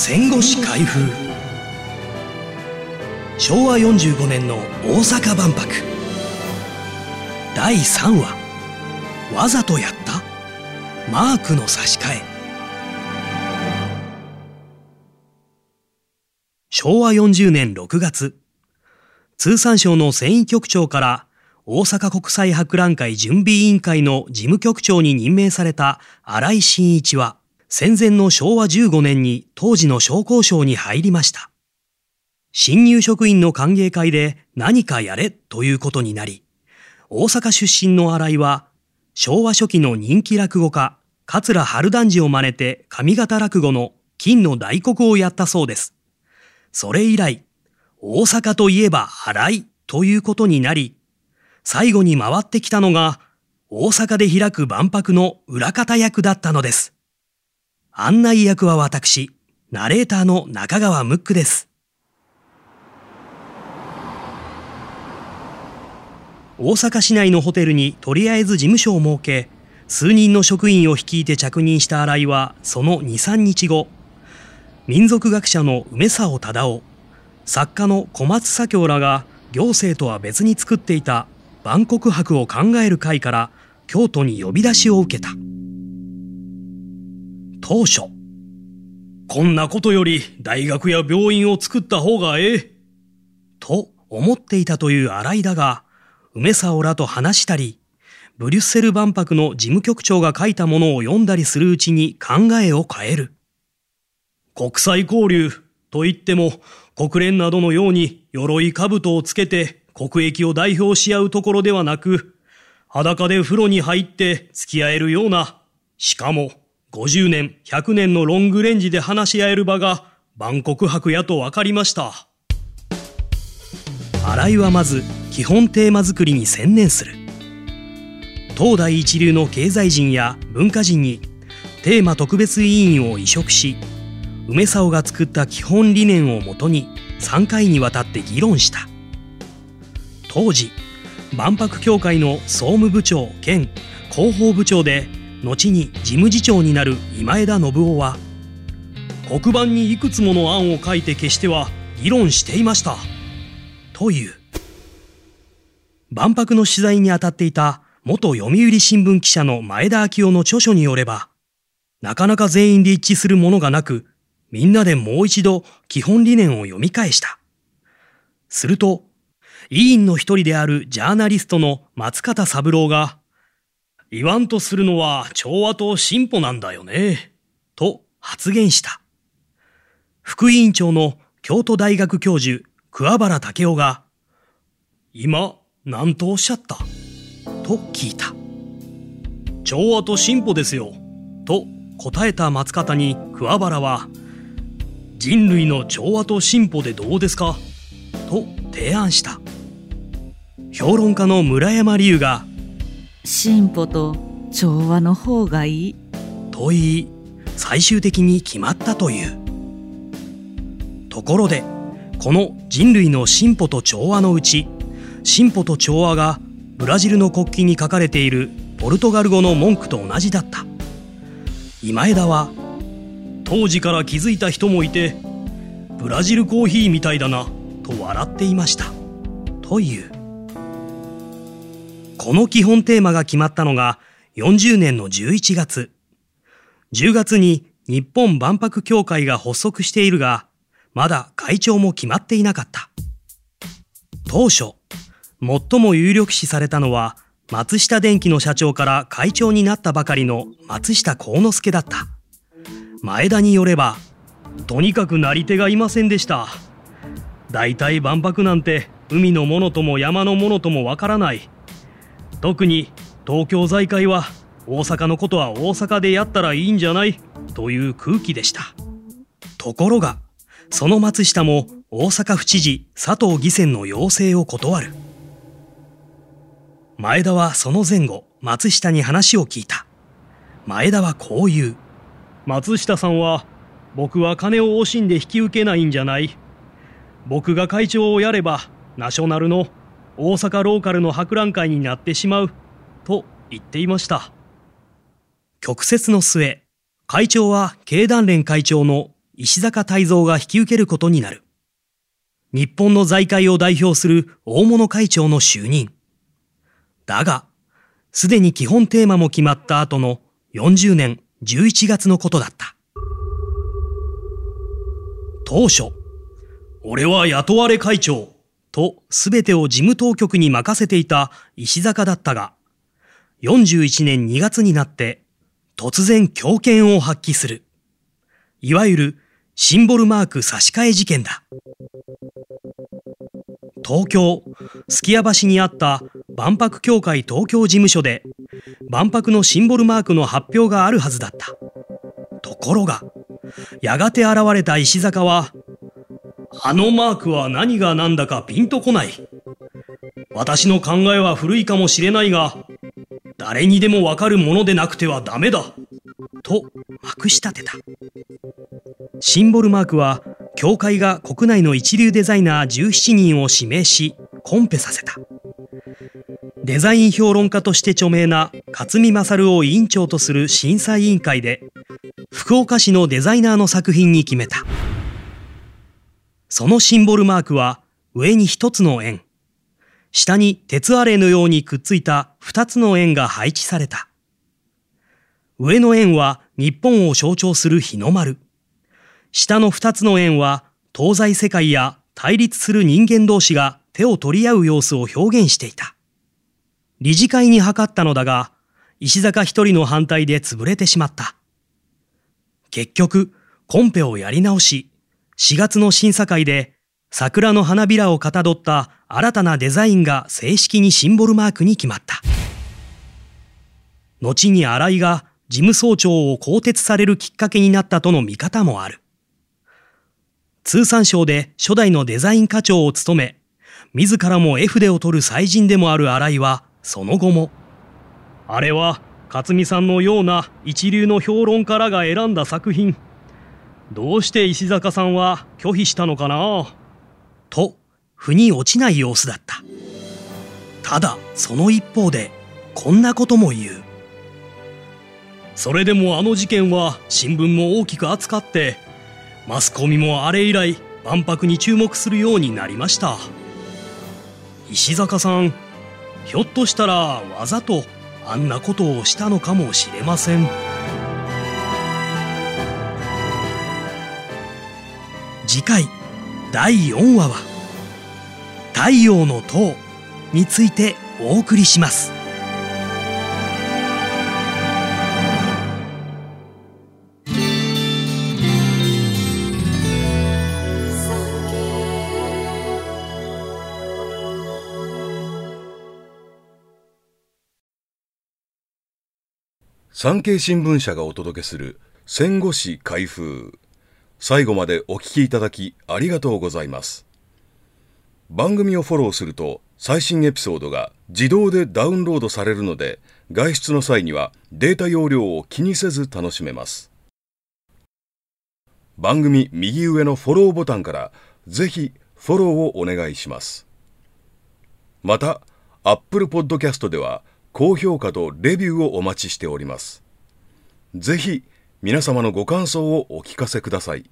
戦後史開封。昭和45年の大阪万博。第3話。わざとやった。マークの差し替え。昭和40年6月。通産省の繊維局長から大阪国際博覧会準備委員会の事務局長に任命された新井真一は戦前の昭和15年に当時の商工省に入りました。新入職員の歓迎会で何かやれということになり、大阪出身の新井は昭和初期の人気落語家、桂春団治を真似て上方落語の金の大黒をやったそうです。それ以来、大阪といえば新井ということになり、最後に回ってきたのが大阪で開く万博の裏方役だったのです。案内役は私、ナレーターの中川ムックです。大阪市内のホテルにとりあえず事務所を設け、数人の職員を率いて着任した新井は、その2、3日後、民族学者の梅沢忠夫、作家の小松左京らが行政とは別に作っていた万国博を考える会から京都に呼び出しを受けた。当初、こんなことより大学や病院を作った方がええ。と思っていたという新井だが、梅沢らと話したり、ブリュッセル万博の事務局長が書いたものを読んだりするうちに考えを変える。国際交流といっても、国連などのように鎧兜をつけて国益を代表し合うところではなく、裸で風呂に入って付き合えるような、しかも50年、100年のロングレンジで話し合える場が万国博やと分かりました。新井はまず基本テーマ作りに専念する。東大一流の経済人や文化人にテーマ特別委員を委嘱し、梅沢が作った基本理念をもとに3回にわたって議論した。当時、万博協会の総務部長兼広報部長で後に事務次長になる今枝信夫は黒板にいくつもの案を書いて消しては議論していました。という。万博の取材に当たっていた元読売新聞記者の前田明夫の著書によればなかなか全員で一致するものがなくみんなでもう一度基本理念を読み返した。すると委員の一人であるジャーナリストの松方三郎が言わんとするのは調和と進歩なんだよね。と発言した。副委員長の京都大学教授桑原武雄が、今、何とおっしゃったと聞いた。調和と進歩ですよ。と答えた松方に桑原は、人類の調和と進歩でどうですか？と提案した。評論家の村山龍が進歩と調和の方がいい。と言い最終的に決まったという。ところでこの人類の進歩と調和のうち進歩と調和がブラジルの国旗に書かれているポルトガル語の文句と同じだった。今枝は当時から気づいた人もいてブラジルコーヒーみたいだなと笑っていました。という。この基本テーマが決まったのが40年の11月。10月に日本万博協会が発足しているが、まだ会長も決まっていなかった。当初、最も有力視されたのは、松下電機の社長から会長になったばかりの松下幸之助だった。前田によれば、とにかくなり手がいませんでした。大体万博なんて海のものとも山のものともわからない。特に東京財界は大阪のことは大阪でやったらいいんじゃないという空気でした。ところが、その松下も大阪府知事佐藤義仙の要請を断る。前田はその前後、松下に話を聞いた。前田はこう言う。松下さんは、僕は金を惜しんで引き受けないんじゃない。僕が会長をやれば、ナショナルの大阪ローカルの博覧会になってしまう、と言っていました。曲折の末、会長は経団連会長の石坂泰造が引き受けることになる。日本の財界を代表する大物会長の就任。だが、すでに基本テーマも決まった後の40年11月のことだった。当初、俺は雇われ会長と全てを事務当局に任せていた石坂だったが、41年2月になって突然強権を発揮する。いわゆるシンボルマーク差し替え事件だ。東京、すき家橋にあった万博協会東京事務所で万博のシンボルマークの発表があるはずだった。ところが、やがて現れた石坂は、あのマークは何が何だかピンとこない。私の考えは古いかもしれないが、誰にでもわかるものでなくてはダメだ。と、まくし立てた。シンボルマークは、協会が国内の一流デザイナー17人を指名し、コンペさせた。デザイン評論家として著名な勝見勝を委員長とする審査委員会で、福岡市のデザイナーの作品に決めた。そのシンボルマークは、上に一つの円、下に鉄アレイのようにくっついた二つの円が配置された。上の円は日本を象徴する日の丸。下の二つの円は東西世界や対立する人間同士が手を取り合う様子を表現していた。理事会に諮ったのだが、石坂一人の反対で潰れてしまった。結局、コンペをやり直し、4月の審査会で桜の花びらをかたどった新たなデザインが正式にシンボルマークに決まった。後に新井が事務総長を更迭されるきっかけになったとの見方もある。通産省で初代のデザイン課長を務め、自らも絵筆を取る祭人でもある新井は、その後も、あれは勝美さんのような一流の評論家らが選んだ作品。どうして石坂さんは拒否したのかな？と、腑に落ちない様子だった。ただ、その一方で、こんなことも言う。それでもあの事件は新聞も大きく扱って、マスコミもあれ以来万博に注目するようになりました石坂さんひょっとしたらわざとあんなことをしたのかもしれません次回第4話は「太陽の塔」についてお送りします。産経新聞社がお届けする戦後史開封。最後までお聞きいただきありがとうございます。番組をフォローすると最新エピソードが自動でダウンロードされるので外出の際にはデータ容量を気にせず楽しめます。番組右上のフォローボタンからぜひフォローをお願いします。また Apple Podcast では高評価とレビューをお待ちしております。ぜひ皆様のご感想をお聞かせください。